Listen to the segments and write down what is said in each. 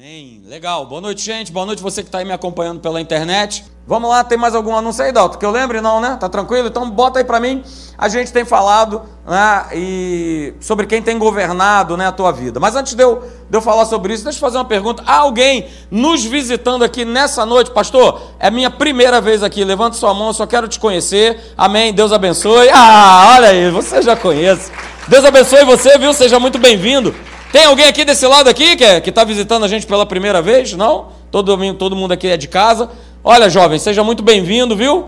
Amém. Legal. Boa noite, gente. Boa noite você que está aí me acompanhando pela internet. Vamos lá, tem mais algum anúncio aí, Dalton? Que eu lembre, não, né? Tá tranquilo? Então bota aí para mim. A gente tem falado né, e sobre quem tem governado né, a tua vida. Mas antes de eu, de eu falar sobre isso, deixa eu fazer uma pergunta. Há alguém nos visitando aqui nessa noite, pastor? É minha primeira vez aqui. Levante sua mão, eu só quero te conhecer. Amém. Deus abençoe. Ah, olha aí, você já conhece. Deus abençoe você, viu? Seja muito bem-vindo. Tem alguém aqui desse lado aqui que é, está visitando a gente pela primeira vez? Não? Todo, todo mundo aqui é de casa. Olha, jovem, seja muito bem-vindo, viu?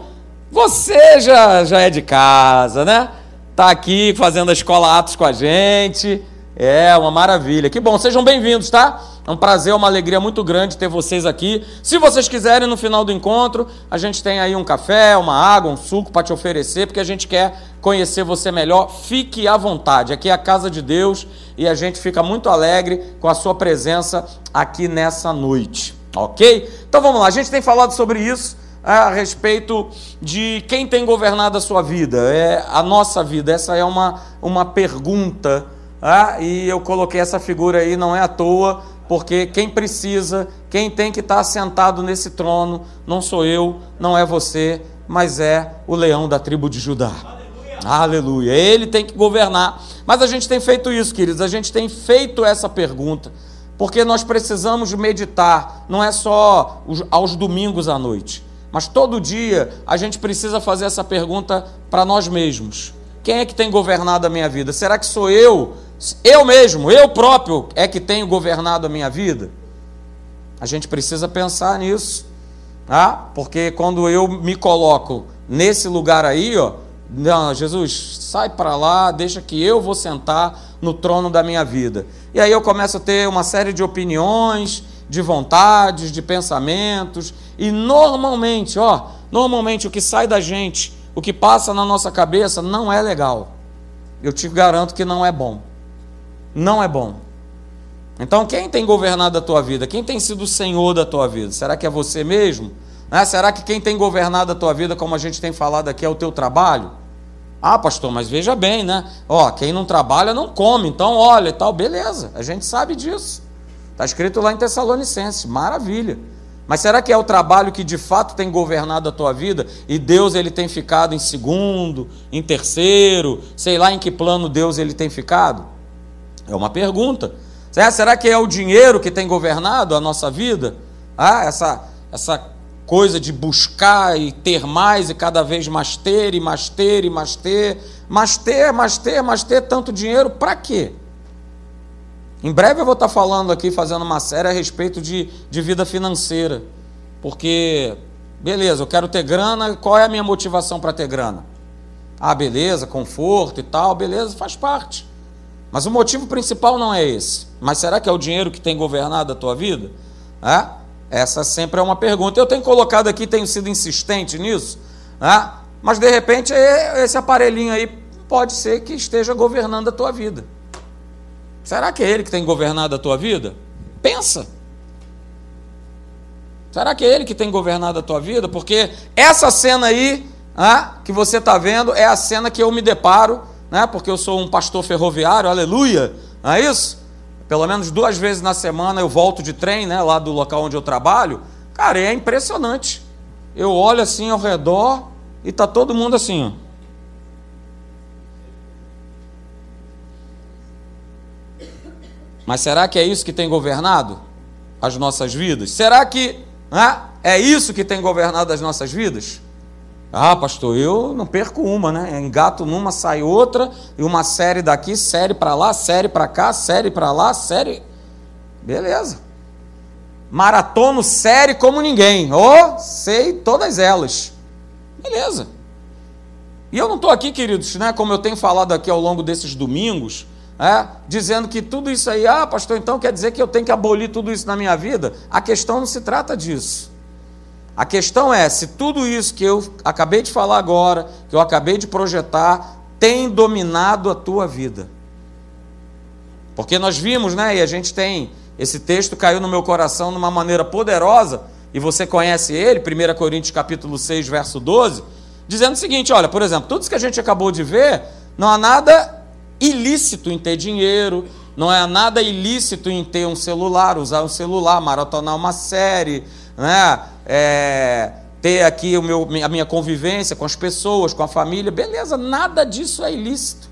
Você já, já é de casa, né? Está aqui fazendo a escola Atos com a gente. É uma maravilha. Que bom, sejam bem-vindos, tá? É um prazer, uma alegria muito grande ter vocês aqui. Se vocês quiserem, no final do encontro, a gente tem aí um café, uma água, um suco para te oferecer, porque a gente quer conhecer você melhor. Fique à vontade. Aqui é a casa de Deus e a gente fica muito alegre com a sua presença aqui nessa noite, ok? Então vamos lá, a gente tem falado sobre isso a respeito de quem tem governado a sua vida, é a nossa vida. Essa é uma, uma pergunta. Ah, e eu coloquei essa figura aí, não é à toa, porque quem precisa, quem tem que estar sentado nesse trono, não sou eu, não é você, mas é o leão da tribo de Judá. Aleluia. Aleluia. Ele tem que governar. Mas a gente tem feito isso, queridos, a gente tem feito essa pergunta, porque nós precisamos meditar, não é só aos domingos à noite, mas todo dia a gente precisa fazer essa pergunta para nós mesmos. Quem é que tem governado a minha vida? Será que sou eu eu mesmo, eu próprio é que tenho governado a minha vida? A gente precisa pensar nisso, tá? Porque quando eu me coloco nesse lugar aí, ó, não, Jesus, sai para lá, deixa que eu vou sentar no trono da minha vida. E aí eu começo a ter uma série de opiniões, de vontades, de pensamentos, e normalmente, ó, normalmente o que sai da gente, o que passa na nossa cabeça não é legal. Eu te garanto que não é bom não é bom. Então, quem tem governado a tua vida? Quem tem sido o senhor da tua vida? Será que é você mesmo? Né? Será que quem tem governado a tua vida, como a gente tem falado aqui, é o teu trabalho? Ah, pastor, mas veja bem, né? Ó, quem não trabalha não come, então olha e tal, beleza, a gente sabe disso. Está escrito lá em Tessalonicenses, maravilha. Mas será que é o trabalho que de fato tem governado a tua vida e Deus ele tem ficado em segundo, em terceiro, sei lá em que plano Deus ele tem ficado? É uma pergunta. Será que é o dinheiro que tem governado a nossa vida? Ah, essa, essa coisa de buscar e ter mais e cada vez mais ter e mais ter e mais ter, mais ter, mais ter, mais ter tanto dinheiro para quê? Em breve eu vou estar falando aqui, fazendo uma série a respeito de, de vida financeira. Porque, beleza, eu quero ter grana, qual é a minha motivação para ter grana? Ah, beleza, conforto e tal, beleza, faz parte. Mas o motivo principal não é esse. Mas será que é o dinheiro que tem governado a tua vida? É? Essa sempre é uma pergunta. Eu tenho colocado aqui, tenho sido insistente nisso, é? mas de repente esse aparelhinho aí pode ser que esteja governando a tua vida. Será que é ele que tem governado a tua vida? Pensa. Será que é ele que tem governado a tua vida? Porque essa cena aí é, que você está vendo é a cena que eu me deparo né? porque eu sou um pastor ferroviário, aleluia, não é isso? Pelo menos duas vezes na semana eu volto de trem, né, lá do local onde eu trabalho. Cara, é impressionante. Eu olho assim ao redor e tá todo mundo assim, ó. Mas será que é isso que tem governado as nossas vidas? Será que né, é isso que tem governado as nossas vidas? Ah, pastor, eu não perco uma, né? Engato numa, sai outra, e uma série daqui, série para lá, série para cá, série para lá, série. Beleza. Maratono série como ninguém. Oh, sei todas elas. Beleza. E eu não estou aqui, queridos, né, como eu tenho falado aqui ao longo desses domingos, é, dizendo que tudo isso aí, ah, pastor, então quer dizer que eu tenho que abolir tudo isso na minha vida? A questão não se trata disso. A questão é se tudo isso que eu acabei de falar agora, que eu acabei de projetar, tem dominado a tua vida. Porque nós vimos, né, e a gente tem, esse texto caiu no meu coração de uma maneira poderosa, e você conhece ele, 1 Coríntios capítulo 6, verso 12, dizendo o seguinte, olha, por exemplo, tudo isso que a gente acabou de ver, não há nada ilícito em ter dinheiro, não é nada ilícito em ter um celular, usar um celular, maratonar uma série, né? É, ter aqui o meu, a minha convivência com as pessoas, com a família, beleza, nada disso é ilícito.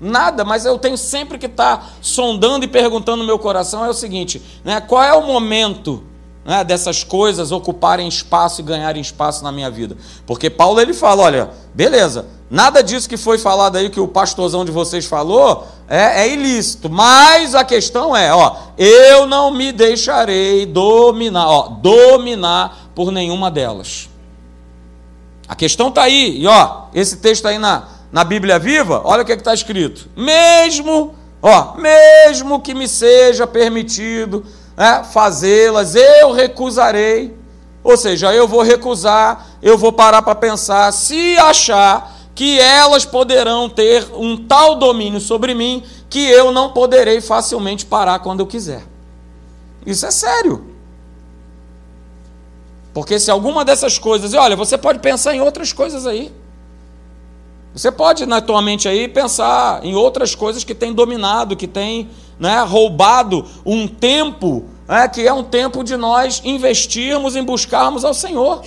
Nada, mas eu tenho sempre que estar tá sondando e perguntando no meu coração é o seguinte, né? Qual é o momento né, dessas coisas ocuparem espaço e ganharem espaço na minha vida? Porque Paulo ele fala, olha, beleza, nada disso que foi falado aí que o pastorzão de vocês falou é, é ilícito, mas a questão é, ó, eu não me deixarei dominar, ó, dominar por nenhuma delas. A questão está aí, e ó, esse texto aí na, na Bíblia Viva, olha o que é está escrito. Mesmo, ó, mesmo que me seja permitido é, fazê-las, eu recusarei. Ou seja, eu vou recusar, eu vou parar para pensar, se achar que elas poderão ter um tal domínio sobre mim que eu não poderei facilmente parar quando eu quiser. Isso é sério. Porque se alguma dessas coisas, e olha, você pode pensar em outras coisas aí. Você pode na tua mente aí pensar em outras coisas que têm dominado, que têm né, roubado um tempo, né, que é um tempo de nós investirmos em buscarmos ao Senhor,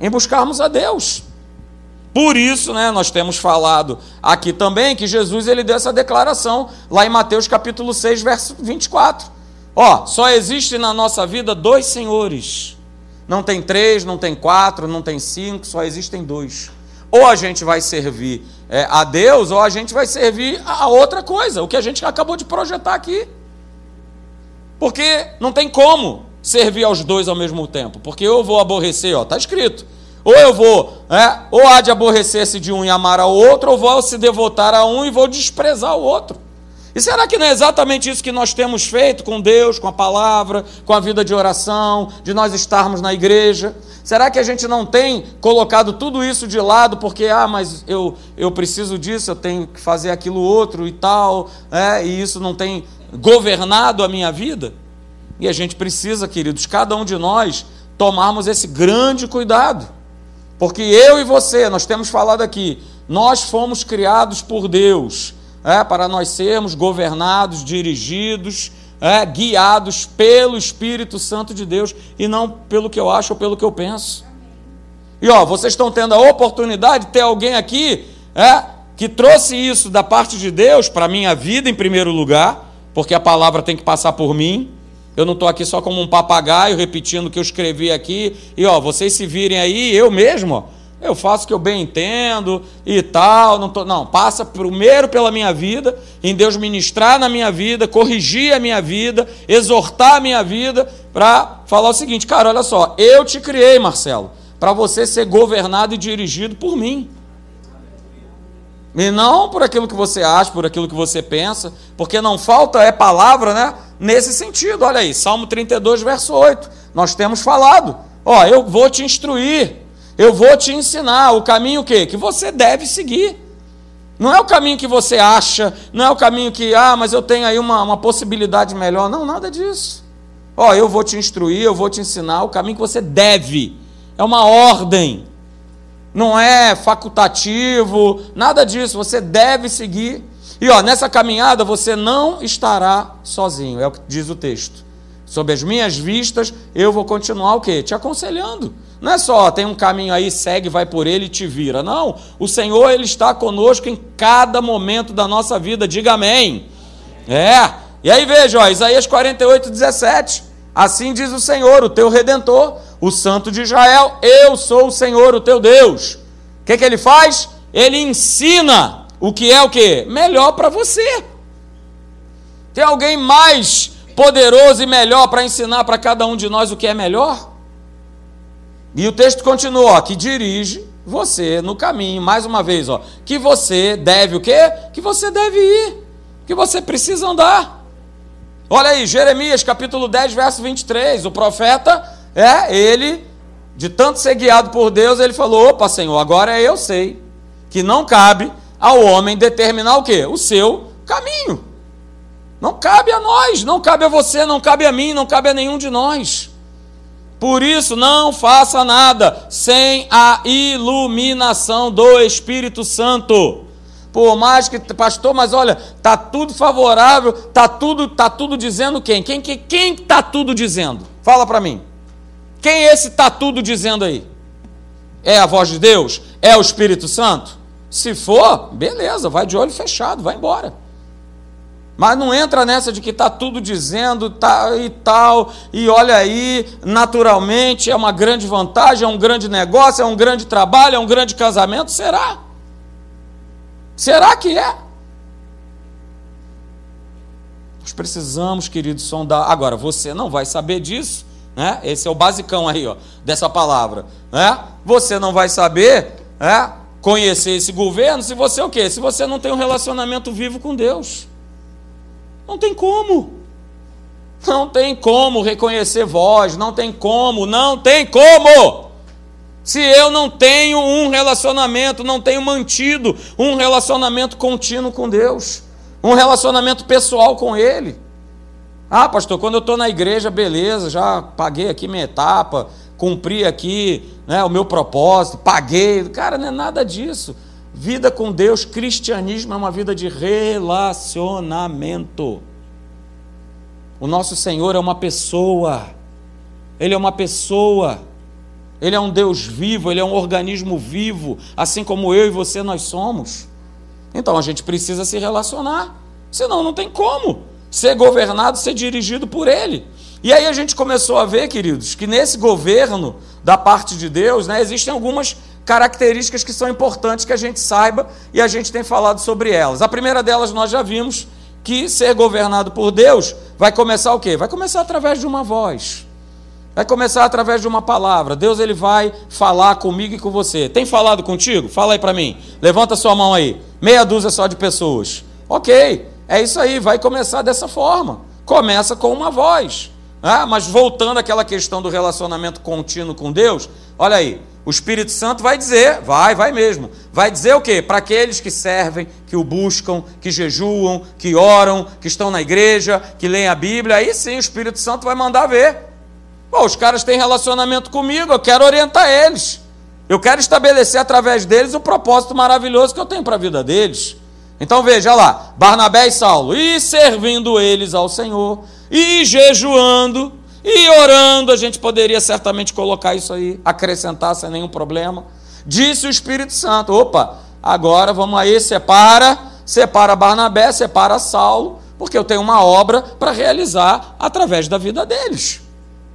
em buscarmos a Deus. Por isso, né, nós temos falado aqui também que Jesus ele deu essa declaração lá em Mateus capítulo 6, verso 24. Ó, só existe na nossa vida dois senhores não tem três, não tem quatro, não tem cinco, só existem dois. Ou a gente vai servir é, a Deus, ou a gente vai servir a outra coisa, o que a gente acabou de projetar aqui. Porque não tem como servir aos dois ao mesmo tempo. Porque eu vou aborrecer, ó, está escrito. Ou eu vou, é, ou há de aborrecer-se de um e amar ao outro, ou vou se devotar a um e vou desprezar o outro. E será que não é exatamente isso que nós temos feito com Deus, com a palavra, com a vida de oração, de nós estarmos na igreja? Será que a gente não tem colocado tudo isso de lado porque, ah, mas eu, eu preciso disso, eu tenho que fazer aquilo outro e tal, é, e isso não tem governado a minha vida? E a gente precisa, queridos, cada um de nós, tomarmos esse grande cuidado. Porque eu e você, nós temos falado aqui, nós fomos criados por Deus é, para nós sermos governados, dirigidos, é, guiados pelo Espírito Santo de Deus e não pelo que eu acho ou pelo que eu penso. E ó, vocês estão tendo a oportunidade de ter alguém aqui é, que trouxe isso da parte de Deus para a minha vida em primeiro lugar, porque a palavra tem que passar por mim. Eu não estou aqui só como um papagaio repetindo o que eu escrevi aqui. E ó, vocês se virem aí, eu mesmo, ó, eu faço o que eu bem entendo e tal. Não, tô, não, passa primeiro pela minha vida, em Deus ministrar na minha vida, corrigir a minha vida, exortar a minha vida, para falar o seguinte, cara, olha só, eu te criei, Marcelo, para você ser governado e dirigido por mim. E não por aquilo que você acha, por aquilo que você pensa, porque não falta é palavra, né? Nesse sentido, olha aí, Salmo 32, verso 8. Nós temos falado, ó, eu vou te instruir, eu vou te ensinar o caminho que que você deve seguir. Não é o caminho que você acha, não é o caminho que, ah, mas eu tenho aí uma, uma possibilidade melhor. Não, nada disso. Ó, eu vou te instruir, eu vou te ensinar o caminho que você deve. É uma ordem. Não é facultativo, nada disso. Você deve seguir. E ó, nessa caminhada você não estará sozinho, é o que diz o texto. Sob as minhas vistas, eu vou continuar o quê? Te aconselhando não é só, tem um caminho aí, segue, vai por ele e te vira. Não, o Senhor, Ele está conosco em cada momento da nossa vida. Diga amém. É. E aí veja, ó, Isaías 48, 17. Assim diz o Senhor, o teu redentor, o Santo de Israel: Eu sou o Senhor, o teu Deus. O que, que ele faz? Ele ensina o que é o que? Melhor para você. Tem alguém mais poderoso e melhor para ensinar para cada um de nós o que é melhor? E o texto continua, ó, que dirige você no caminho, mais uma vez, ó, que você deve o quê? Que você deve ir, que você precisa andar. Olha aí, Jeremias capítulo 10, verso 23, o profeta, é, ele, de tanto ser guiado por Deus, ele falou, opa Senhor, agora eu sei, que não cabe ao homem determinar o quê? O seu caminho. Não cabe a nós, não cabe a você, não cabe a mim, não cabe a nenhum de nós. Por isso, não faça nada sem a iluminação do Espírito Santo. Por mais que, pastor, mas olha, tá tudo favorável, tá tudo, tá tudo dizendo quem? Quem quem, quem tá tudo dizendo? Fala para mim. Quem é esse tá tudo dizendo aí? É a voz de Deus? É o Espírito Santo? Se for, beleza, vai de olho fechado, vai embora. Mas não entra nessa de que está tudo dizendo tá, e tal, e olha aí, naturalmente é uma grande vantagem, é um grande negócio, é um grande trabalho, é um grande casamento. Será? Será que é? Nós precisamos, queridos, sondar. Agora, você não vai saber disso, né? Esse é o basicão aí, ó, dessa palavra, né? Você não vai saber, né? Conhecer esse governo se você o quê? Se você não tem um relacionamento vivo com Deus. Não tem como. Não tem como reconhecer voz, não tem como, não tem como. Se eu não tenho um relacionamento, não tenho mantido um relacionamento contínuo com Deus, um relacionamento pessoal com Ele. Ah, pastor, quando eu estou na igreja, beleza, já paguei aqui minha etapa, cumpri aqui né, o meu propósito, paguei. Cara, não é nada disso. Vida com Deus, cristianismo é uma vida de relacionamento. O nosso Senhor é uma pessoa, Ele é uma pessoa, Ele é um Deus vivo, Ele é um organismo vivo, assim como eu e você nós somos. Então a gente precisa se relacionar, senão não tem como ser governado, ser dirigido por Ele. E aí a gente começou a ver, queridos, que nesse governo da parte de Deus, né, existem algumas características que são importantes que a gente saiba e a gente tem falado sobre elas. A primeira delas nós já vimos que ser governado por Deus vai começar o quê? Vai começar através de uma voz. Vai começar através de uma palavra. Deus ele vai falar comigo e com você. Tem falado contigo? Fala aí para mim. Levanta sua mão aí. Meia dúzia só de pessoas. OK. É isso aí, vai começar dessa forma. Começa com uma voz. Ah, mas voltando àquela questão do relacionamento contínuo com Deus, olha aí, o Espírito Santo vai dizer, vai, vai mesmo. Vai dizer o quê? Para aqueles que servem, que o buscam, que jejuam, que oram, que estão na igreja, que leem a Bíblia, aí sim o Espírito Santo vai mandar ver. Pô, os caras têm relacionamento comigo, eu quero orientar eles. Eu quero estabelecer através deles o propósito maravilhoso que eu tenho para a vida deles. Então veja lá, Barnabé e Saulo, e servindo eles ao Senhor, e jejuando, e orando, a gente poderia certamente colocar isso aí, acrescentar sem nenhum problema. Disse o Espírito Santo: opa, agora vamos aí, separa, separa Barnabé, separa Saulo, porque eu tenho uma obra para realizar através da vida deles.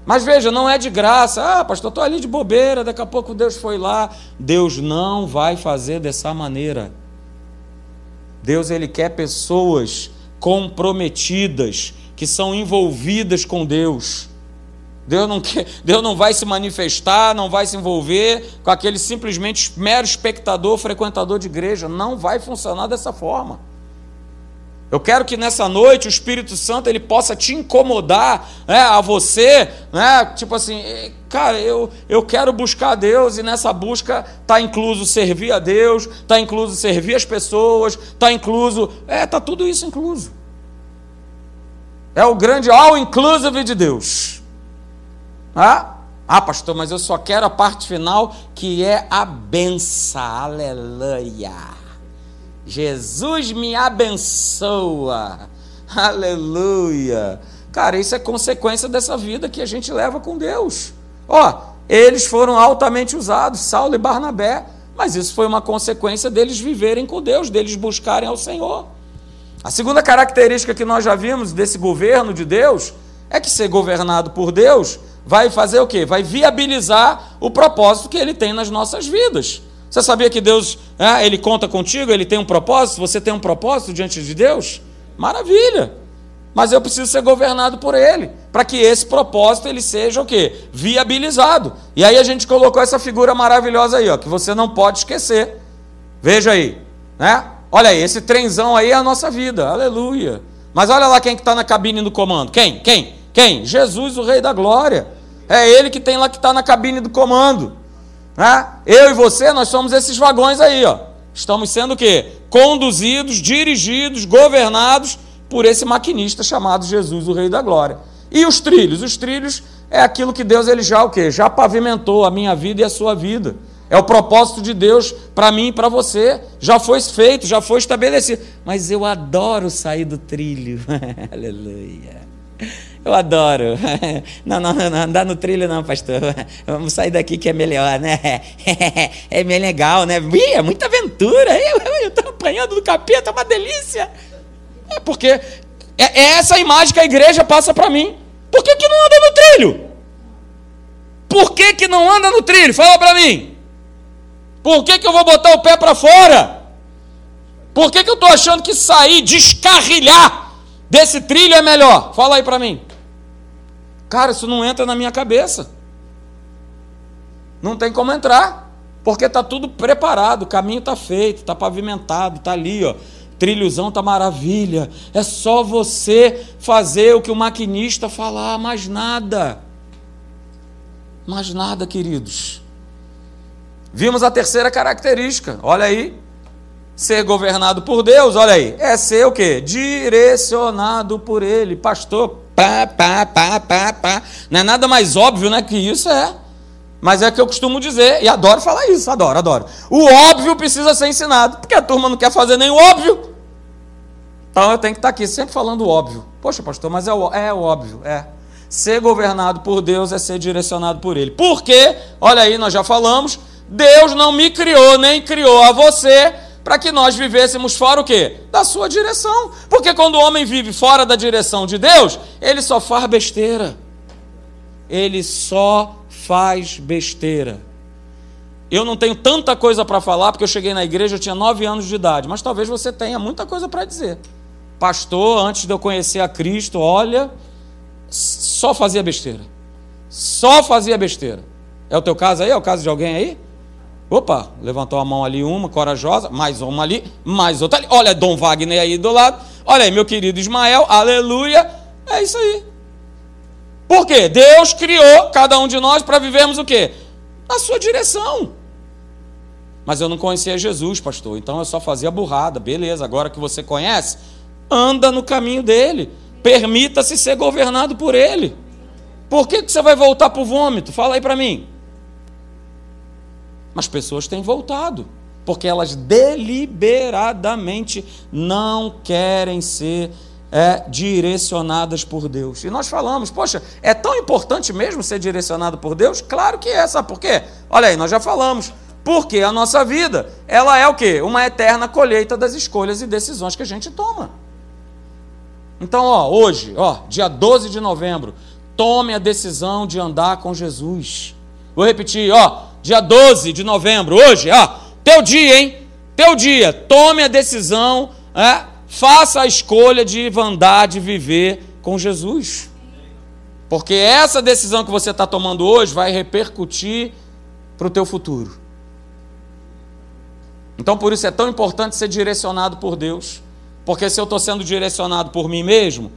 Mas veja, não é de graça. Ah, pastor, estou ali de bobeira, daqui a pouco Deus foi lá. Deus não vai fazer dessa maneira. Deus ele quer pessoas comprometidas, que são envolvidas com Deus. Deus não, quer, Deus não vai se manifestar, não vai se envolver com aquele simplesmente mero espectador, frequentador de igreja. Não vai funcionar dessa forma. Eu quero que nessa noite o Espírito Santo ele possa te incomodar né, a você, né, tipo assim, eh, cara, eu, eu quero buscar a Deus e nessa busca está incluso servir a Deus, está incluso servir as pessoas, está incluso, é, está tudo isso incluso. É o grande all inclusive de Deus. Ah, ah, pastor, mas eu só quero a parte final que é a benção. Aleluia. Jesus me abençoa. Aleluia. Cara, isso é consequência dessa vida que a gente leva com Deus. Ó, eles foram altamente usados, Saulo e Barnabé, mas isso foi uma consequência deles viverem com Deus, deles buscarem ao Senhor. A segunda característica que nós já vimos desse governo de Deus é que ser governado por Deus vai fazer o quê? Vai viabilizar o propósito que ele tem nas nossas vidas. Você sabia que Deus, é, ele conta contigo, ele tem um propósito, você tem um propósito diante de Deus? Maravilha! Mas eu preciso ser governado por ele, para que esse propósito ele seja o quê? Viabilizado. E aí a gente colocou essa figura maravilhosa aí, ó, que você não pode esquecer. Veja aí, né? Olha aí, esse trenzão aí é a nossa vida, aleluia. Mas olha lá quem que está na cabine do comando. Quem? Quem? Quem? Jesus, o Rei da Glória. É ele que tem lá que está na cabine do comando. Né? Eu e você, nós somos esses vagões aí, ó. Estamos sendo o quê? Conduzidos, dirigidos, governados por esse maquinista chamado Jesus, o Rei da Glória. E os trilhos? Os trilhos é aquilo que Deus ele já o quê? Já pavimentou a minha vida e a sua vida. É o propósito de Deus para mim e para você. Já foi feito, já foi estabelecido. Mas eu adoro sair do trilho. Aleluia. Eu adoro. Não, não, não, andar no trilho não, pastor. Vamos sair daqui que é melhor, né? É bem legal, né? Ih, é muita aventura. Eu estou apanhando do capeta, é uma delícia. É porque é, é essa imagem que a igreja passa para mim. Por que, que não anda no trilho? Por que, que não anda no trilho? Fala para mim. Por que, que eu vou botar o pé para fora? Por que, que eu estou achando que sair, descarrilhar desse trilho é melhor? Fala aí para mim. Cara, isso não entra na minha cabeça. Não tem como entrar, porque está tudo preparado, o caminho está feito, está pavimentado, está ali, ó. Trilhozão tá maravilha. É só você fazer o que o maquinista falar, mais nada. Mais nada, queridos. Vimos a terceira característica. Olha aí. Ser governado por Deus, olha aí. É ser o quê? Direcionado por ele. Pastor, pá, pá, pá, pá, pá. Não é nada mais óbvio, né, que isso é. Mas é que eu costumo dizer, e adoro falar isso, adoro, adoro. O óbvio precisa ser ensinado, porque a turma não quer fazer nem o óbvio. Então eu tenho que estar aqui sempre falando o óbvio. Poxa, pastor, mas é o, é o óbvio, é. Ser governado por Deus é ser direcionado por Ele. Porque, olha aí, nós já falamos, Deus não me criou, nem criou a você para que nós vivêssemos fora o quê? Da sua direção. Porque quando o homem vive fora da direção de Deus, ele só faz besteira. Ele só faz besteira. Eu não tenho tanta coisa para falar, porque eu cheguei na igreja, eu tinha nove anos de idade, mas talvez você tenha muita coisa para dizer. Pastor, antes de eu conhecer a Cristo, olha, só fazia besteira. Só fazia besteira. É o teu caso aí? É o caso de alguém aí? Opa, levantou a mão ali uma, corajosa, mais uma ali, mais outra ali. Olha, Dom Wagner aí do lado. Olha aí, meu querido Ismael, aleluia. É isso aí. Por quê? Deus criou cada um de nós para vivermos o quê? Na sua direção. Mas eu não conhecia Jesus, pastor, então eu só fazia burrada. Beleza, agora que você conhece, anda no caminho dele. Permita-se ser governado por ele. Por que, que você vai voltar para o vômito? Fala aí para mim. Mas pessoas têm voltado, porque elas deliberadamente não querem ser é, direcionadas por Deus. E nós falamos, poxa, é tão importante mesmo ser direcionado por Deus? Claro que é, sabe por quê? Olha aí, nós já falamos. Porque a nossa vida, ela é o quê? Uma eterna colheita das escolhas e decisões que a gente toma. Então, ó, hoje, ó, dia 12 de novembro, tome a decisão de andar com Jesus. Vou repetir, ó, dia 12 de novembro, hoje, ó, teu dia, hein? Teu dia, tome a decisão, é, faça a escolha de andar, de viver com Jesus. Porque essa decisão que você está tomando hoje vai repercutir para o teu futuro. Então, por isso é tão importante ser direcionado por Deus. Porque se eu estou sendo direcionado por mim mesmo,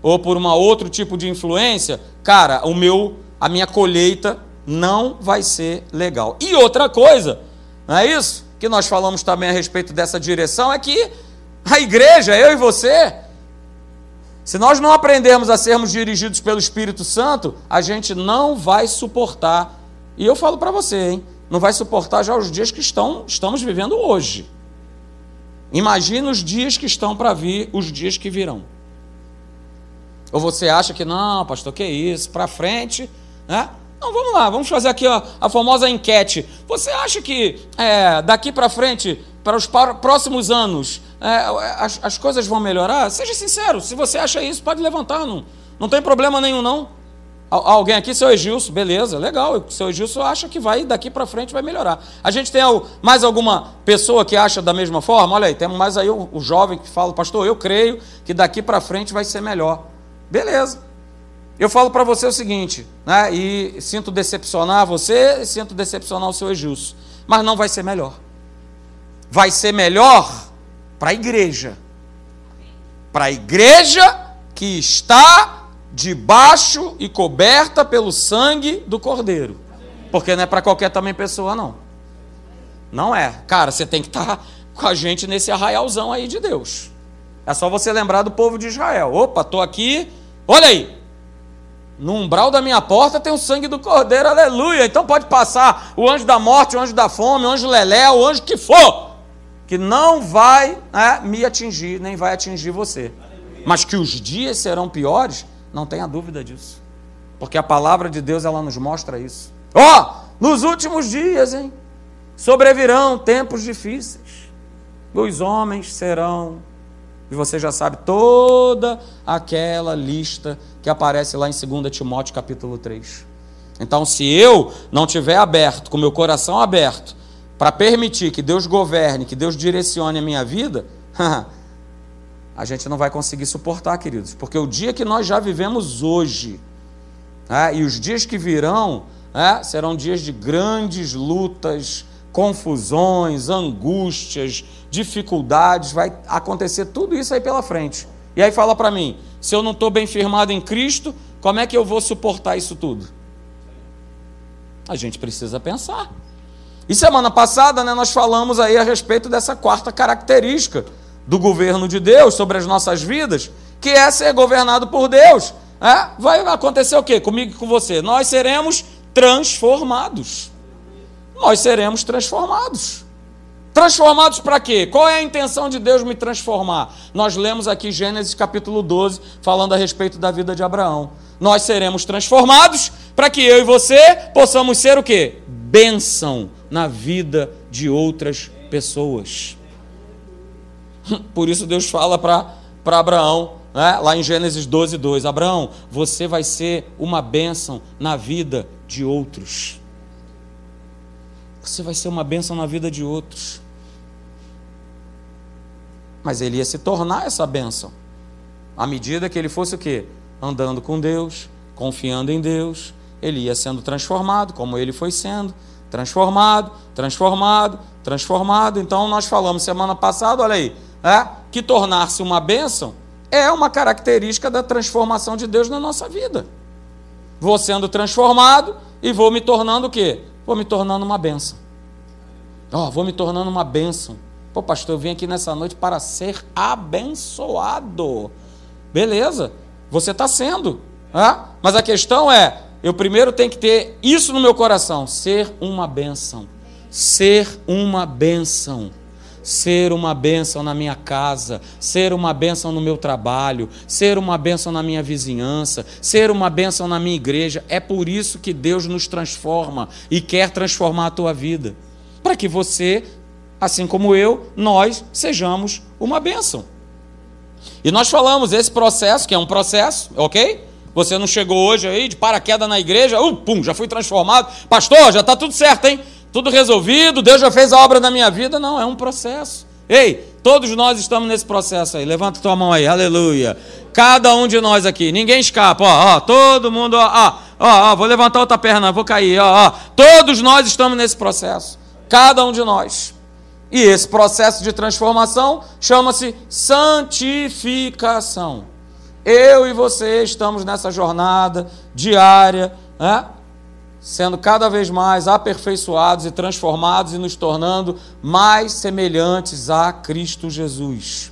ou por uma outro tipo de influência, cara, o meu, a minha colheita não vai ser legal. E outra coisa, não é isso? Que nós falamos também a respeito dessa direção, é que a igreja, eu e você, se nós não aprendermos a sermos dirigidos pelo Espírito Santo, a gente não vai suportar. E eu falo para você, hein? Não vai suportar já os dias que estão, estamos vivendo hoje. Imagina os dias que estão para vir, os dias que virão. Ou você acha que não, pastor, que isso, para frente, né? Não, vamos lá, vamos fazer aqui a famosa enquete. Você acha que é, daqui para frente, para os próximos anos, é, as, as, coisas vão melhorar? Seja sincero, se você acha isso, pode levantar, não, não tem problema nenhum não. Alguém aqui, seu Egilson, beleza, legal. Seu Egilson acha que vai daqui para frente vai melhorar. A gente tem mais alguma pessoa que acha da mesma forma? Olha aí, temos mais aí o, o jovem que fala, pastor, eu creio que daqui para frente vai ser melhor. Beleza. Eu falo para você o seguinte, né, e sinto decepcionar você, sinto decepcionar o seu Egilson, mas não vai ser melhor. Vai ser melhor para a igreja. Para a igreja que está debaixo e coberta pelo sangue do Cordeiro. Porque não é para qualquer também pessoa, não. Não é. Cara, você tem que estar tá com a gente nesse arraialzão aí de Deus. É só você lembrar do povo de Israel. Opa, estou aqui. Olha aí. No umbral da minha porta tem o sangue do cordeiro, aleluia. Então pode passar o anjo da morte, o anjo da fome, o anjo lelé, o anjo que for, que não vai é, me atingir, nem vai atingir você. Mas que os dias serão piores, não tenha dúvida disso. Porque a palavra de Deus ela nos mostra isso. Ó, oh, nos últimos dias, hein? Sobrevirão tempos difíceis. Os homens serão e você já sabe toda aquela lista que aparece lá em 2 Timóteo capítulo 3. Então, se eu não tiver aberto, com meu coração aberto, para permitir que Deus governe, que Deus direcione a minha vida, a gente não vai conseguir suportar, queridos. Porque o dia que nós já vivemos hoje, é, e os dias que virão, é, serão dias de grandes lutas, confusões, angústias, dificuldades, vai acontecer tudo isso aí pela frente. E aí fala para mim, se eu não estou bem firmado em Cristo, como é que eu vou suportar isso tudo? A gente precisa pensar. E semana passada, né, nós falamos aí a respeito dessa quarta característica do governo de Deus sobre as nossas vidas, que é ser governado por Deus. É? Vai acontecer o quê? Comigo e com você? Nós seremos transformados nós seremos transformados. Transformados para quê? Qual é a intenção de Deus me transformar? Nós lemos aqui Gênesis capítulo 12, falando a respeito da vida de Abraão. Nós seremos transformados para que eu e você possamos ser o quê? Bênção na vida de outras pessoas. Por isso Deus fala para Abraão, né? lá em Gênesis 12, 2: Abraão, você vai ser uma bênção na vida de outros. Você vai ser uma bênção na vida de outros. Mas ele ia se tornar essa bênção. À medida que ele fosse o quê? Andando com Deus, confiando em Deus, ele ia sendo transformado, como ele foi sendo. Transformado, transformado, transformado. Então nós falamos semana passada, olha aí, é, que tornar-se uma bênção é uma característica da transformação de Deus na nossa vida. Vou sendo transformado e vou me tornando o quê? Vou me tornando uma bênção. Ó, oh, vou me tornando uma bênção. Pô, pastor, eu vim aqui nessa noite para ser abençoado. Beleza, você está sendo. Ah? Mas a questão é, eu primeiro tenho que ter isso no meu coração: ser uma bênção. Ser uma bênção ser uma bênção na minha casa, ser uma bênção no meu trabalho, ser uma bênção na minha vizinhança, ser uma bênção na minha igreja. É por isso que Deus nos transforma e quer transformar a tua vida. Para que você, assim como eu, nós sejamos uma bênção. E nós falamos esse processo, que é um processo, ok? Você não chegou hoje aí de paraquedas na igreja, uh, pum, já fui transformado. Pastor, já está tudo certo, hein? Tudo resolvido, Deus já fez a obra na minha vida. Não, é um processo. Ei, todos nós estamos nesse processo aí. Levanta tua mão aí, aleluia. Cada um de nós aqui, ninguém escapa, ó, ó todo mundo, ó, ó, ó, vou levantar outra perna, vou cair, ó, ó. Todos nós estamos nesse processo. Cada um de nós. E esse processo de transformação chama-se santificação. Eu e você estamos nessa jornada diária, né? Sendo cada vez mais aperfeiçoados e transformados e nos tornando mais semelhantes a Cristo Jesus.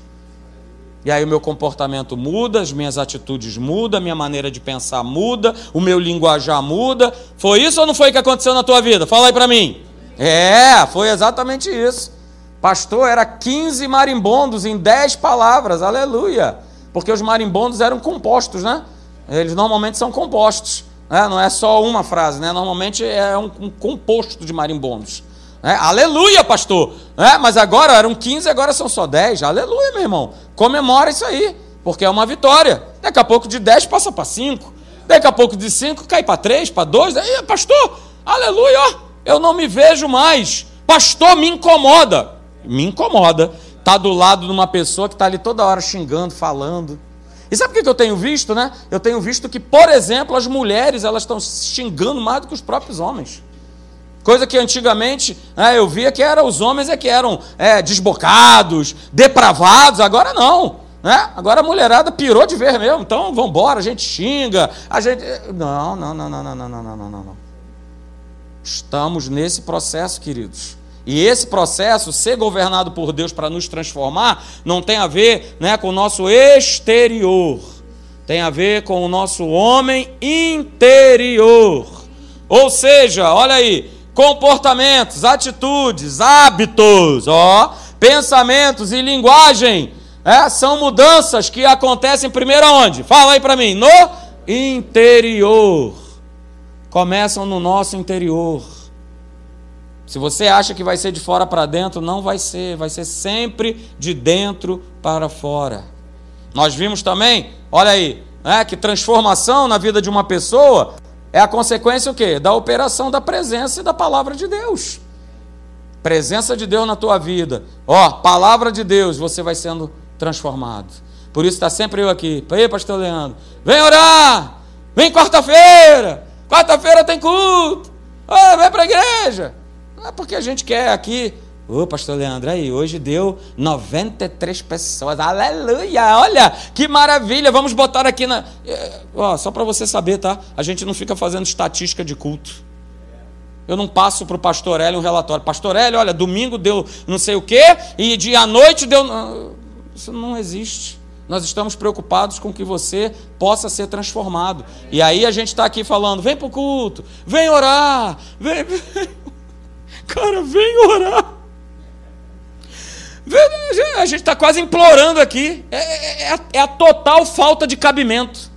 E aí o meu comportamento muda, as minhas atitudes mudam, a minha maneira de pensar muda, o meu linguajar muda. Foi isso ou não foi que aconteceu na tua vida? Fala aí para mim. É, foi exatamente isso. Pastor, era 15 marimbondos em 10 palavras, aleluia. Porque os marimbondos eram compostos, né? Eles normalmente são compostos. Né? Não é só uma frase, né? normalmente é um, um composto de marimbondos. Né? Aleluia, pastor! Né? Mas agora eram 15, agora são só 10. Aleluia, meu irmão. Comemora isso aí, porque é uma vitória. Daqui a pouco de 10 passa para 5. Daqui a pouco de 5 cai para 3, para 2. Aí, pastor, aleluia, eu não me vejo mais. Pastor, me incomoda. Me incomoda. Tá do lado de uma pessoa que está ali toda hora xingando, falando. E sabe o que eu tenho visto, né? Eu tenho visto que, por exemplo, as mulheres elas estão xingando mais do que os próprios homens. Coisa que antigamente né, eu via que era os homens é que eram é, desbocados, depravados, agora não. Né? Agora a mulherada pirou de ver mesmo. Então vamos embora, a gente xinga, a gente. Não, não, não, não, não, não, não, não, não. Estamos nesse processo, queridos. E esse processo, ser governado por Deus para nos transformar, não tem a ver né, com o nosso exterior, tem a ver com o nosso homem interior. Ou seja, olha aí, comportamentos, atitudes, hábitos, ó, pensamentos e linguagem. É, são mudanças que acontecem primeiro aonde? Fala aí para mim, no interior. Começam no nosso interior. Se você acha que vai ser de fora para dentro, não vai ser, vai ser sempre de dentro para fora. Nós vimos também, olha aí, né, que transformação na vida de uma pessoa é a consequência o quê? Da operação da presença e da palavra de Deus. Presença de Deus na tua vida. Ó, palavra de Deus, você vai sendo transformado. Por isso está sempre eu aqui. Ei, pastor Leandro, vem orar! Vem quarta-feira! Quarta-feira tem culto! Oh, vem para a igreja! É porque a gente quer aqui. Ô, pastor Leandro, aí, hoje deu 93 pessoas. Aleluia! Olha, que maravilha! Vamos botar aqui na. É, ó, só para você saber, tá? A gente não fica fazendo estatística de culto. Eu não passo para o pastor Hélio um relatório. Pastor Hélio, olha, domingo deu não sei o quê, e dia à noite deu. Isso não existe. Nós estamos preocupados com que você possa ser transformado. E aí a gente está aqui falando: vem para o culto, vem orar, vem. Cara, vem orar. A gente está quase implorando aqui. É, é, é, a, é, a, total falta de cabimento.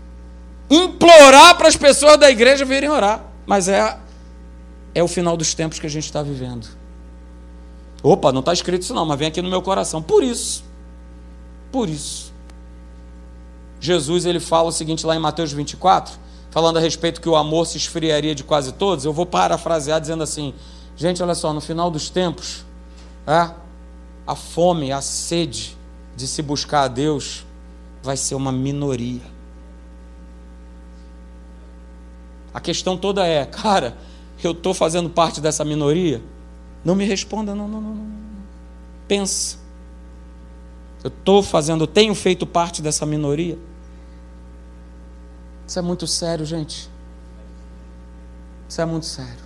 Implorar para as pessoas da igreja virem orar. Mas é, é o final dos tempos que a gente está vivendo. Opa, não está escrito isso não, mas vem aqui no meu coração. Por isso. Por isso. Jesus ele fala o seguinte lá em Mateus 24, falando a respeito que o amor se esfriaria de quase todos. Eu vou parafrasear dizendo assim: Gente, olha só, no final dos tempos, é, a fome, a sede de se buscar a Deus vai ser uma minoria. A questão toda é, cara, eu estou fazendo parte dessa minoria? Não me responda, não, não, não. não. Pensa. Eu estou fazendo, eu tenho feito parte dessa minoria? Isso é muito sério, gente. Isso é muito sério.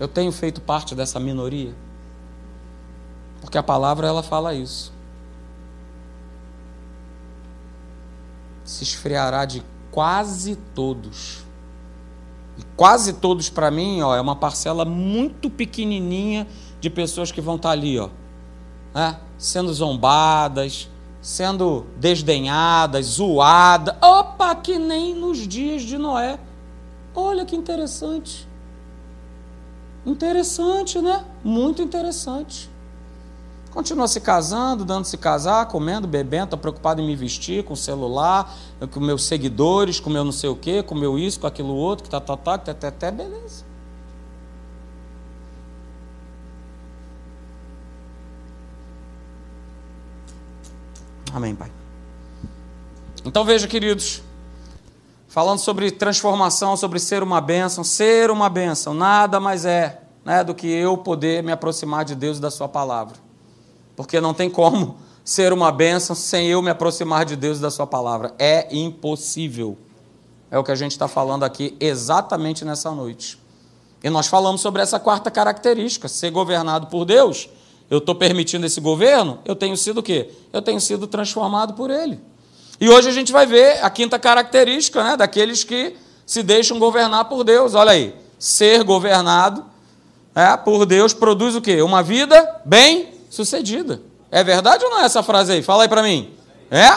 Eu tenho feito parte dessa minoria? Porque a palavra ela fala isso. Se esfriará de quase todos. E quase todos para mim, ó, é uma parcela muito pequenininha de pessoas que vão estar tá ali, ó, né? sendo zombadas, sendo desdenhadas, zoadas. Opa, que nem nos dias de Noé. Olha que interessante. Interessante, né? Muito interessante. Continua se casando, dando se casar, comendo, bebendo, está preocupado em me vestir, com o celular, com meus seguidores, com meu não sei o quê, com meu isso, com aquilo outro, que tá, tá, tá, tá, até, beleza. Amém, Pai. Então veja, queridos, falando sobre transformação, sobre ser uma bênção. Ser uma bênção nada mais é né, do que eu poder me aproximar de Deus e da Sua palavra. Porque não tem como ser uma bênção sem eu me aproximar de Deus e da Sua palavra. É impossível. É o que a gente está falando aqui exatamente nessa noite. E nós falamos sobre essa quarta característica, ser governado por Deus. Eu estou permitindo esse governo, eu tenho sido o quê? Eu tenho sido transformado por Ele. E hoje a gente vai ver a quinta característica né, daqueles que se deixam governar por Deus. Olha aí, ser governado é, por Deus produz o quê? Uma vida bem sucedida. É verdade ou não é essa frase aí? Fala aí para mim. É?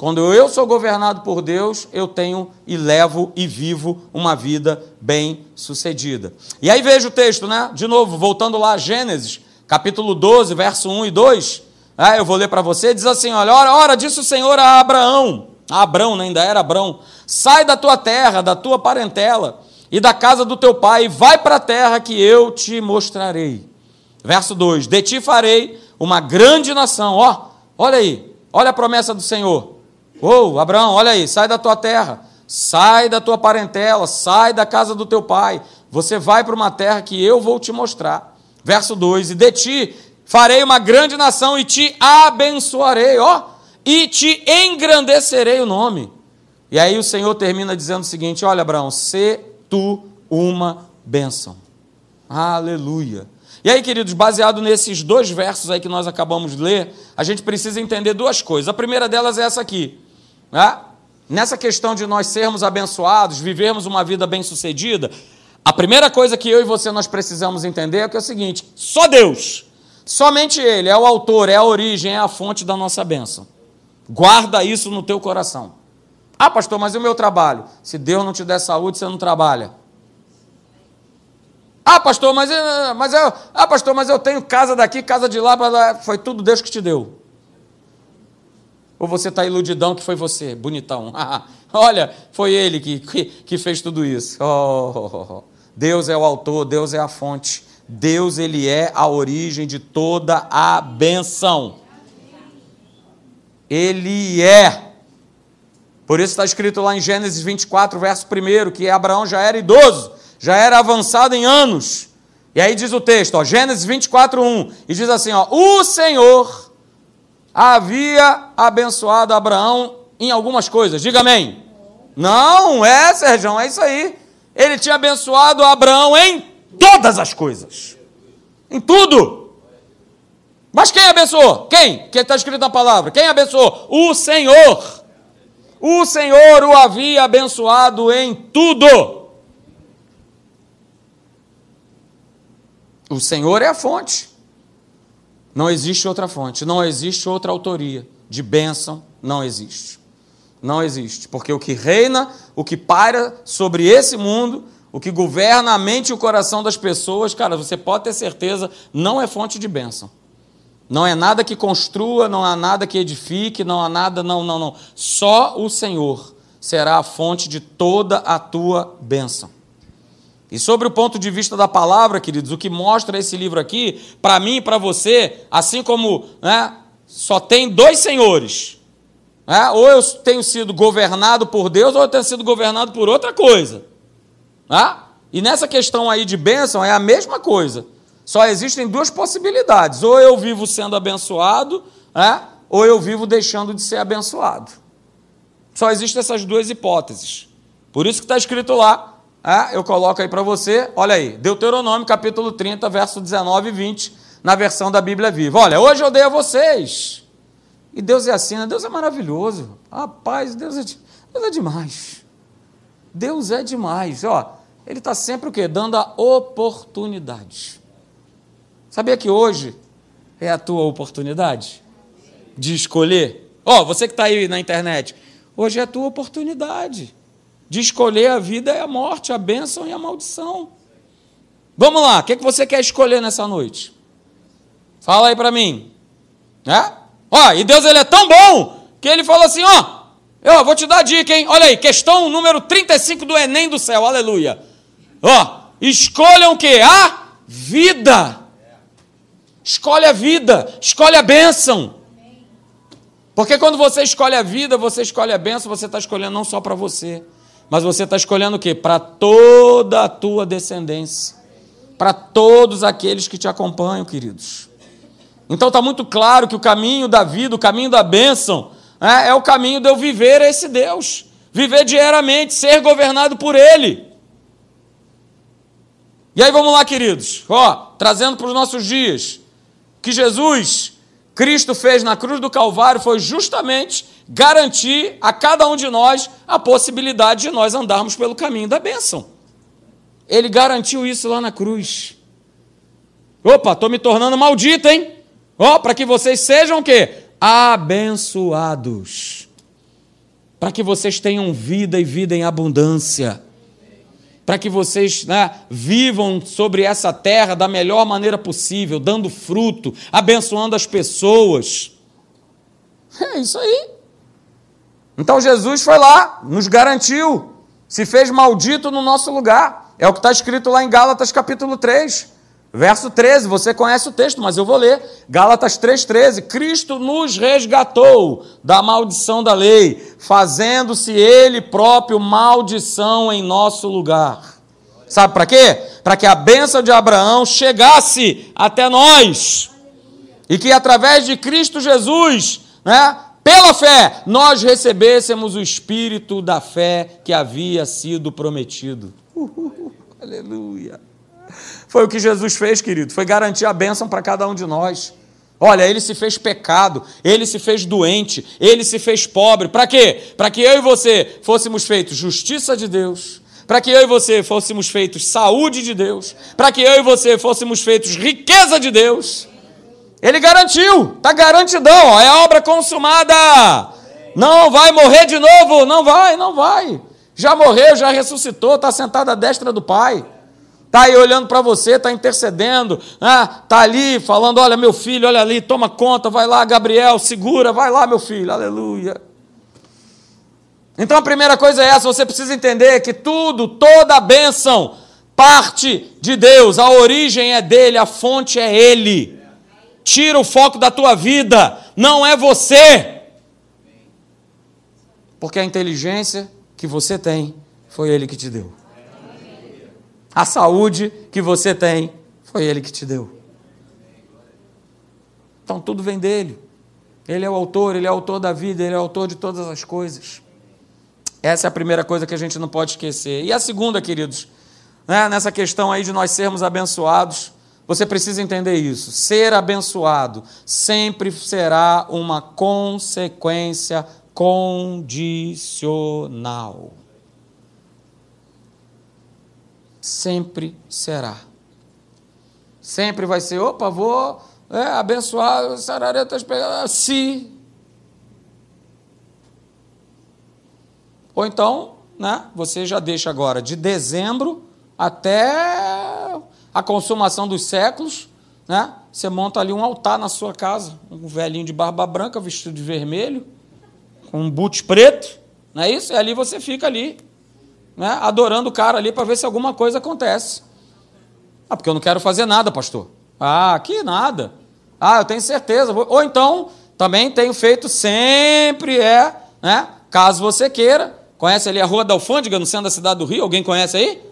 Quando eu sou governado por Deus, eu tenho e levo e vivo uma vida bem sucedida. E aí veja o texto, né? De novo, voltando lá a Gênesis, capítulo 12, verso 1 e 2. Ah, eu vou ler para você, diz assim: olha, ora, ora, disse o Senhor a Abraão, a Abrão, né, ainda era Abrão, sai da tua terra, da tua parentela e da casa do teu pai, e vai para a terra que eu te mostrarei. Verso 2: De ti farei uma grande nação. Ó, olha aí, olha a promessa do Senhor. Ô, Abraão, olha aí, sai da tua terra, sai da tua parentela, sai da casa do teu pai. Você vai para uma terra que eu vou te mostrar. Verso 2: E de ti farei uma grande nação e te abençoarei, ó, e te engrandecerei o nome. E aí o Senhor termina dizendo o seguinte: Olha, Abraão, se tu uma bênção. Aleluia. E aí, queridos, baseado nesses dois versos aí que nós acabamos de ler, a gente precisa entender duas coisas. A primeira delas é essa aqui. Né? nessa questão de nós sermos abençoados, vivermos uma vida bem-sucedida, a primeira coisa que eu e você nós precisamos entender é, que é o seguinte: só Deus, somente Ele é o autor, é a origem, é a fonte da nossa bênção. Guarda isso no teu coração. Ah, pastor, mas e o meu trabalho? Se Deus não te der saúde, você não trabalha. Ah, pastor, mas, mas eu, ah, pastor, mas eu tenho casa daqui, casa de lá, foi tudo Deus que te deu. Ou você está iludidão que foi você, bonitão. Olha, foi ele que, que, que fez tudo isso. Oh, oh, oh. Deus é o autor, Deus é a fonte. Deus, ele é a origem de toda a benção. Ele é. Por isso está escrito lá em Gênesis 24, verso 1, que Abraão já era idoso, já era avançado em anos. E aí diz o texto, ó, Gênesis 24, 1, e diz assim: ó, O Senhor havia abençoado Abraão em algumas coisas. Diga amém. Não, é, Sérgio, é isso aí. Ele tinha abençoado Abraão em todas as coisas. Em tudo. Mas quem abençoou? Quem? Que está escrito na palavra. Quem abençoou? O Senhor. O Senhor o havia abençoado em tudo. O Senhor é a fonte. Não existe outra fonte, não existe outra autoria de bênção, não existe. Não existe, porque o que reina, o que paira sobre esse mundo, o que governa a mente e o coração das pessoas, cara, você pode ter certeza, não é fonte de bênção. Não é nada que construa, não há nada que edifique, não há nada, não, não, não. Só o Senhor será a fonte de toda a tua bênção. E sobre o ponto de vista da palavra, queridos, o que mostra esse livro aqui, para mim e para você, assim como né, só tem dois senhores, né, ou eu tenho sido governado por Deus, ou eu tenho sido governado por outra coisa. Né? E nessa questão aí de bênção é a mesma coisa. Só existem duas possibilidades: ou eu vivo sendo abençoado, né, ou eu vivo deixando de ser abençoado. Só existem essas duas hipóteses. Por isso que está escrito lá é, eu coloco aí para você, olha aí, Deuteronômio capítulo 30, verso 19 e 20, na versão da Bíblia Viva. Olha, hoje eu dei a vocês. E Deus é assim, né? Deus é maravilhoso. Rapaz, Deus é, Deus é demais. Deus é demais. Ó, ele está sempre o quê? Dando a oportunidade. Sabia que hoje é a tua oportunidade de escolher? Ó, você que está aí na internet, hoje é a tua oportunidade de escolher a vida e a morte, a bênção e a maldição. Vamos lá, o que, é que você quer escolher nessa noite? Fala aí para mim. Né? Ó, e Deus ele é tão bom que ele falou assim: ó, eu vou te dar a dica, hein? Olha aí, questão número 35 do Enem do céu, aleluia. Ó, escolham o que? A vida. Escolhe a vida, escolhe a bênção. Porque quando você escolhe a vida, você escolhe a bênção, você está escolhendo não só para você, mas você está escolhendo o quê? Para toda a tua descendência. Para todos aqueles que te acompanham, queridos. Então está muito claro que o caminho da vida, o caminho da bênção, é, é o caminho de eu viver esse Deus. Viver diariamente, ser governado por Ele. E aí vamos lá, queridos. Ó, trazendo para os nossos dias. Que Jesus, Cristo fez na cruz do Calvário foi justamente garantir a cada um de nós a possibilidade de nós andarmos pelo caminho da bênção. Ele garantiu isso lá na cruz. Opa, estou me tornando maldito, hein? Ó, oh, para que vocês sejam o quê? Abençoados. Para que vocês tenham vida e vida em abundância. Para que vocês né, vivam sobre essa terra da melhor maneira possível, dando fruto, abençoando as pessoas. É isso aí. Então Jesus foi lá, nos garantiu, se fez maldito no nosso lugar. É o que está escrito lá em Gálatas capítulo 3, verso 13. Você conhece o texto, mas eu vou ler. Gálatas 3,13. Cristo nos resgatou da maldição da lei, fazendo-se Ele próprio maldição em nosso lugar. Sabe para quê? Para que a bênção de Abraão chegasse até nós. E que através de Cristo Jesus, né, pela fé, nós recebêssemos o espírito da fé que havia sido prometido. Uhul, aleluia. Foi o que Jesus fez, querido, foi garantir a bênção para cada um de nós. Olha, ele se fez pecado, ele se fez doente, ele se fez pobre. Para quê? Para que eu e você fôssemos feitos justiça de Deus, para que eu e você fôssemos feitos saúde de Deus, para que eu e você fôssemos feitos riqueza de Deus. Ele garantiu, está garantidão, ó, é obra consumada. Não vai morrer de novo, não vai, não vai. Já morreu, já ressuscitou, está sentado à destra do Pai. Está aí olhando para você, está intercedendo, está né? Tá ali falando: olha, meu filho, olha ali, toma conta, vai lá, Gabriel, segura, vai lá, meu filho, aleluia. Então a primeira coisa é essa: você precisa entender que tudo, toda a bênção, parte de Deus, a origem é dele, a fonte é ele. Tira o foco da tua vida, não é você. Porque a inteligência que você tem foi ele que te deu. A saúde que você tem, foi Ele que te deu. Então tudo vem dele. Ele é o autor, ele é o autor da vida, ele é o autor de todas as coisas. Essa é a primeira coisa que a gente não pode esquecer. E a segunda, queridos, né, nessa questão aí de nós sermos abençoados, você precisa entender isso. Ser abençoado sempre será uma consequência condicional sempre será. Sempre vai ser, opa, vou é, abençoar, sararetas pegar, se. Ou então, né, você já deixa agora de dezembro até a consumação dos séculos, né? Você monta ali um altar na sua casa, um velhinho de barba branca, vestido de vermelho, com um boot preto, não é isso? E ali você fica ali, né, adorando o cara ali para ver se alguma coisa acontece. Ah, porque eu não quero fazer nada, pastor. Ah, aqui nada. Ah, eu tenho certeza. Ou então, também tenho feito sempre é, né, caso você queira. Conhece ali a Rua da Alfândega, no centro da cidade do Rio? Alguém conhece aí?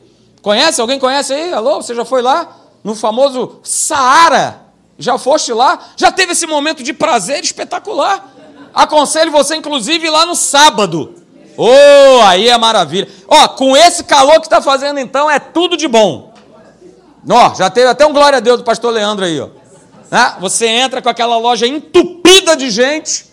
Conhece? Alguém conhece aí? Alô, você já foi lá? No famoso Saara? Já foste lá? Já teve esse momento de prazer espetacular? Aconselho você, inclusive, ir lá no sábado. Oh, aí é maravilha. Ó, com esse calor que está fazendo então, é tudo de bom. Ó, já teve até um glória a Deus do pastor Leandro aí, ó. Né? Você entra com aquela loja entupida de gente,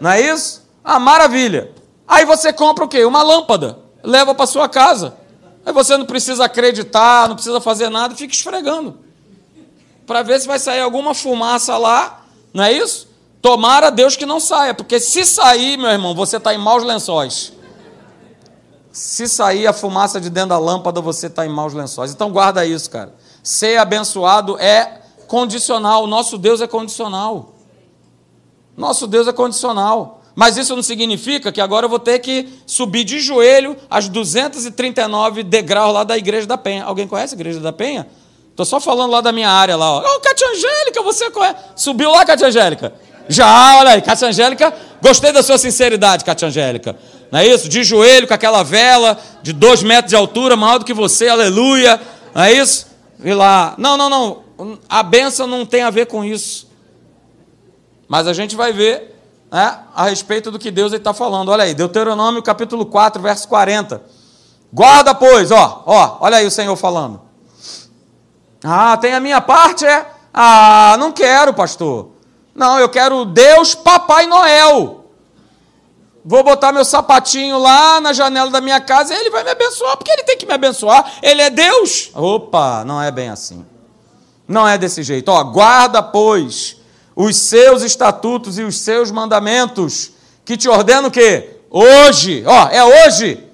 não é isso? Ah, maravilha. Aí você compra o quê? Uma lâmpada, leva para sua casa. Aí você não precisa acreditar, não precisa fazer nada, fica esfregando. Para ver se vai sair alguma fumaça lá, não é isso? Tomara Deus que não saia, porque se sair, meu irmão, você está em maus lençóis. Se sair a fumaça de dentro da lâmpada, você está em maus lençóis. Então guarda isso, cara. Ser abençoado é condicional. Nosso Deus é condicional. Nosso Deus é condicional. Mas isso não significa que agora eu vou ter que subir de joelho as 239 degraus lá da Igreja da Penha. Alguém conhece a Igreja da Penha? Estou só falando lá da minha área lá. Ó, oh, Cátia Angélica, você conhece? Subiu lá, Cátia Angélica? Já, olha aí, Cátia Angélica. Gostei da sua sinceridade, Cátia Angélica. Não é isso? De joelho com aquela vela de dois metros de altura, maior do que você, aleluia. Não é isso? E lá. Não, não, não. A benção não tem a ver com isso. Mas a gente vai ver né, a respeito do que Deus está falando. Olha aí, Deuteronômio capítulo 4, verso 40. Guarda, pois, ó, ó, olha aí o Senhor falando. Ah, tem a minha parte, é? Ah, não quero, pastor. Não, eu quero Deus Papai Noel. Vou botar meu sapatinho lá na janela da minha casa e ele vai me abençoar, porque ele tem que me abençoar. Ele é Deus. Opa, não é bem assim. Não é desse jeito. Ó, guarda, pois, os seus estatutos e os seus mandamentos, que te ordeno o quê? Hoje. Ó, é hoje.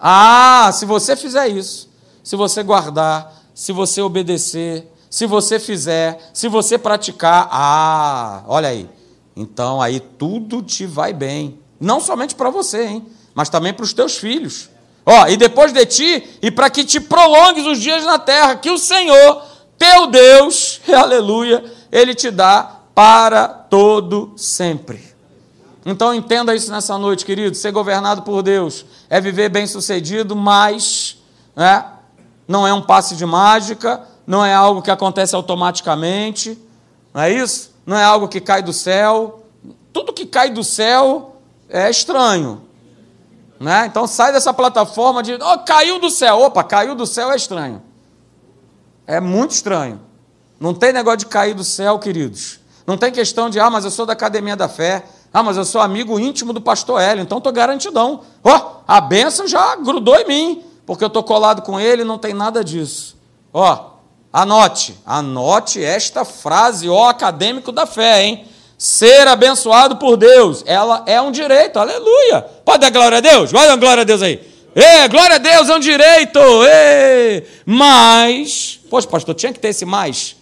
Ah, se você fizer isso, se você guardar, se você obedecer, se você fizer, se você praticar, ah, olha aí. Então aí tudo te vai bem. Não somente para você, hein? Mas também para os teus filhos. Ó, e depois de ti, e para que te prolongues os dias na terra, que o Senhor, teu Deus, aleluia, Ele te dá para todo sempre. Então entenda isso nessa noite, querido. Ser governado por Deus é viver bem sucedido, mas né, não é um passe de mágica, não é algo que acontece automaticamente, não é isso? Não é algo que cai do céu. Tudo que cai do céu é estranho. Né? Então sai dessa plataforma de oh, caiu do céu. Opa, caiu do céu é estranho. É muito estranho. Não tem negócio de cair do céu, queridos. Não tem questão de, ah, mas eu sou da academia da fé. Ah, mas eu sou amigo íntimo do pastor Hélio, então estou garantidão. Ó, oh, a bênção já grudou em mim, porque eu estou colado com ele, não tem nada disso. Ó, oh, anote, anote esta frase, ó acadêmico da fé, hein? Ser abençoado por Deus, ela é um direito, aleluia. Pode dar glória a Deus? Vai dar glória a Deus aí. Ê, glória a Deus, é um direito. Ê, mas, poxa, pastor, tinha que ter esse mais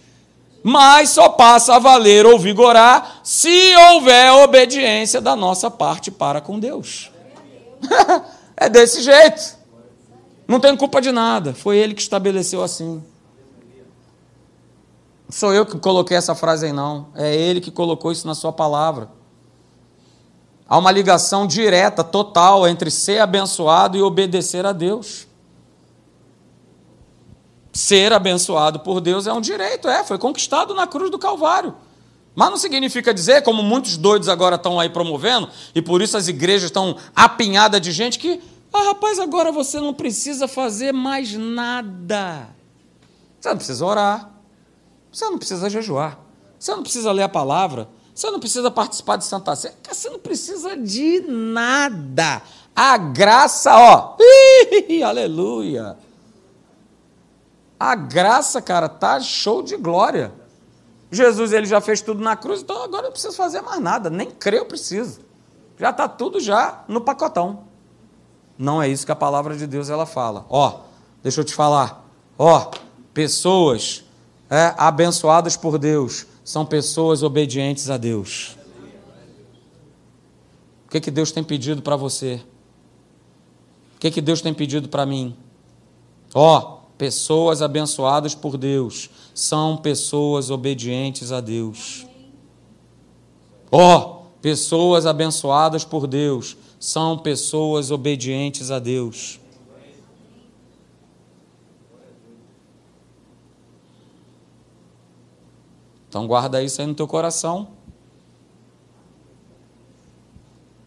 mas só passa a valer ou vigorar se houver obediência da nossa parte para com Deus. é desse jeito. Não tem culpa de nada, foi ele que estabeleceu assim. Sou eu que coloquei essa frase aí, não. É ele que colocou isso na sua palavra. Há uma ligação direta, total, entre ser abençoado e obedecer a Deus ser abençoado por Deus é um direito, é, foi conquistado na cruz do Calvário. Mas não significa dizer, como muitos doidos agora estão aí promovendo, e por isso as igrejas estão apinhadas de gente, que, ah, rapaz, agora você não precisa fazer mais nada. Você não precisa orar, você não precisa jejuar, você não precisa ler a palavra, você não precisa participar de Santa Ceia, você não precisa de nada. A graça, ó, aleluia a graça, cara, tá show de glória. Jesus ele já fez tudo na cruz, então agora não preciso fazer mais nada, nem crer eu preciso. Já está tudo já no pacotão. Não é isso que a palavra de Deus ela fala. Ó, deixa eu te falar. Ó, pessoas é, abençoadas por Deus são pessoas obedientes a Deus. O que, que Deus tem pedido para você? O que, que Deus tem pedido para mim? Ó, Pessoas abençoadas por Deus são pessoas obedientes a Deus. Ó, oh, pessoas abençoadas por Deus são pessoas obedientes a Deus. Então guarda isso aí no teu coração.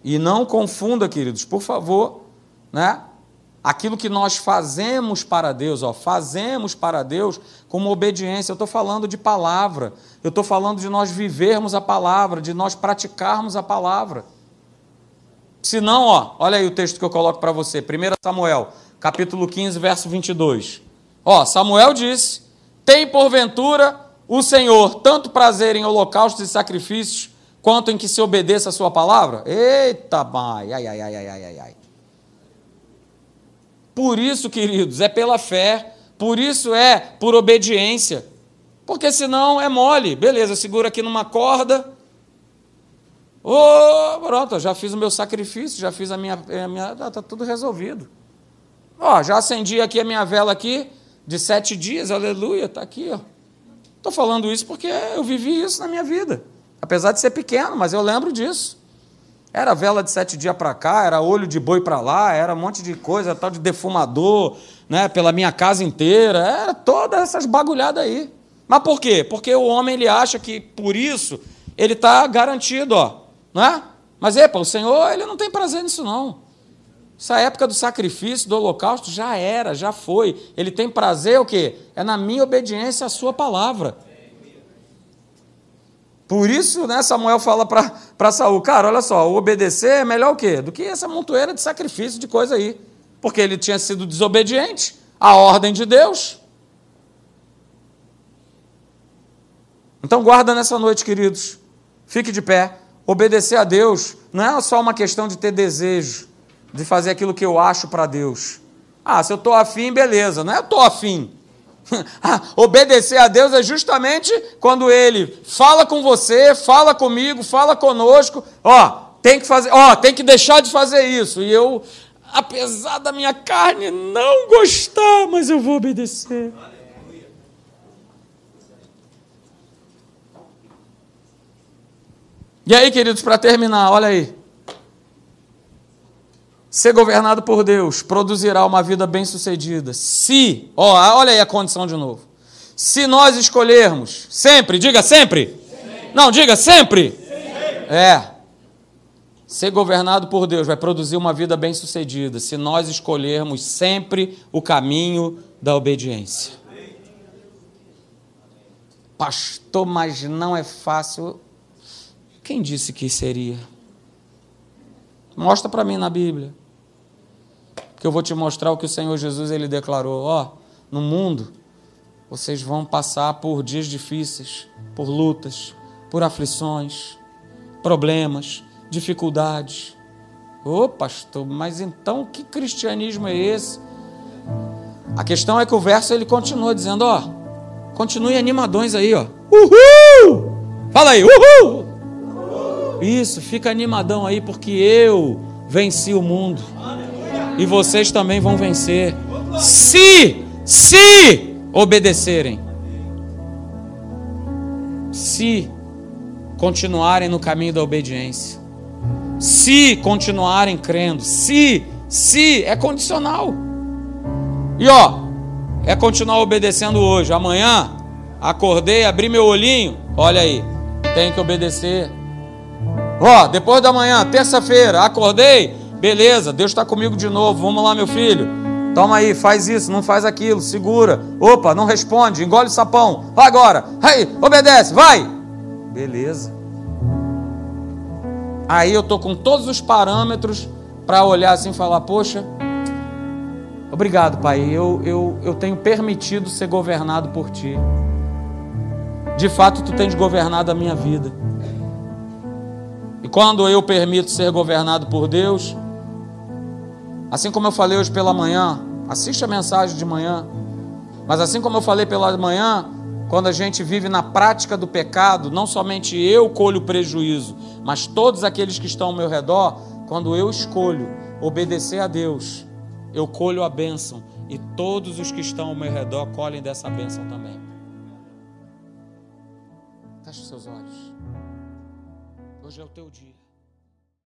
E não confunda, queridos, por favor, né? aquilo que nós fazemos para Deus, ó, fazemos para Deus como obediência. Eu estou falando de palavra, eu estou falando de nós vivermos a palavra, de nós praticarmos a palavra. Se não, ó, olha aí o texto que eu coloco para você, 1 Samuel, capítulo 15, verso 22. Ó, Samuel disse: Tem porventura o Senhor tanto prazer em holocaustos e sacrifícios, quanto em que se obedeça a sua palavra? Eita, ai, ai, ai, ai, ai, ai, ai. Por isso, queridos, é pela fé, por isso é por obediência. Porque senão é mole. Beleza, segura aqui numa corda. Ô, oh, pronto, já fiz o meu sacrifício, já fiz a minha. A minha está tá tudo resolvido. Ó, já acendi aqui a minha vela aqui de sete dias, aleluia, está aqui, ó. Estou falando isso porque eu vivi isso na minha vida. Apesar de ser pequeno, mas eu lembro disso. Era vela de sete dias para cá, era olho de boi para lá, era um monte de coisa, tal de defumador, né, pela minha casa inteira, era todas essas bagulhadas aí. Mas por quê? Porque o homem ele acha que por isso ele está garantido, ó, não é? Mas epa, o Senhor ele não tem prazer nisso não. Essa época do sacrifício, do holocausto já era, já foi. Ele tem prazer o quê? É na minha obediência à sua palavra. Por isso, né, Samuel fala para Saul, cara, olha só, obedecer é melhor o quê? Do que essa montoeira de sacrifício, de coisa aí. Porque ele tinha sido desobediente à ordem de Deus. Então guarda nessa noite, queridos. Fique de pé. Obedecer a Deus não é só uma questão de ter desejo, de fazer aquilo que eu acho para Deus. Ah, se eu estou afim, beleza. Não é eu estou afim. Obedecer a Deus é justamente quando Ele fala com você, fala comigo, fala conosco. Ó, tem que fazer, ó, tem que deixar de fazer isso. E eu, apesar da minha carne não gostar, mas eu vou obedecer. E aí, queridos, para terminar, olha aí. Ser governado por Deus produzirá uma vida bem-sucedida. Se, ó, olha aí a condição de novo. Se nós escolhermos, sempre, diga sempre. sempre. Não, diga sempre. sempre. É. Ser governado por Deus vai produzir uma vida bem-sucedida se nós escolhermos sempre o caminho da obediência. Pastor, mas não é fácil. Quem disse que seria? Mostra para mim na Bíblia. Que eu vou te mostrar o que o Senhor Jesus ele declarou, ó, no mundo vocês vão passar por dias difíceis, por lutas, por aflições, problemas, dificuldades. Ô, oh, pastor, mas então que cristianismo é esse? A questão é que o verso ele continua dizendo, ó, continue animadões aí, ó. Uhul! Fala aí, uhul! Isso, fica animadão aí porque eu venci o mundo. E vocês também vão vencer. Se, se obedecerem. Se continuarem no caminho da obediência. Se continuarem crendo. Se, se, é condicional. E ó, é continuar obedecendo hoje. Amanhã, acordei, abri meu olhinho, olha aí, tem que obedecer. Ó, depois da manhã, terça-feira, acordei, beleza, Deus está comigo de novo, vamos lá, meu filho. Toma aí, faz isso, não faz aquilo, segura. Opa, não responde, engole o sapão. Vai agora, aí, obedece, vai. Beleza. Aí eu tô com todos os parâmetros para olhar assim e falar, poxa, Obrigado, Pai. Eu, eu, eu tenho permitido ser governado por Ti. De fato, Tu tens governado a minha vida. E quando eu permito ser governado por Deus, assim como eu falei hoje pela manhã, assiste a mensagem de manhã. Mas assim como eu falei pela manhã, quando a gente vive na prática do pecado, não somente eu colho prejuízo, mas todos aqueles que estão ao meu redor, quando eu escolho obedecer a Deus, eu colho a bênção e todos os que estão ao meu redor colhem dessa bênção também. Feche seus olhos. Hoje é o teu dia.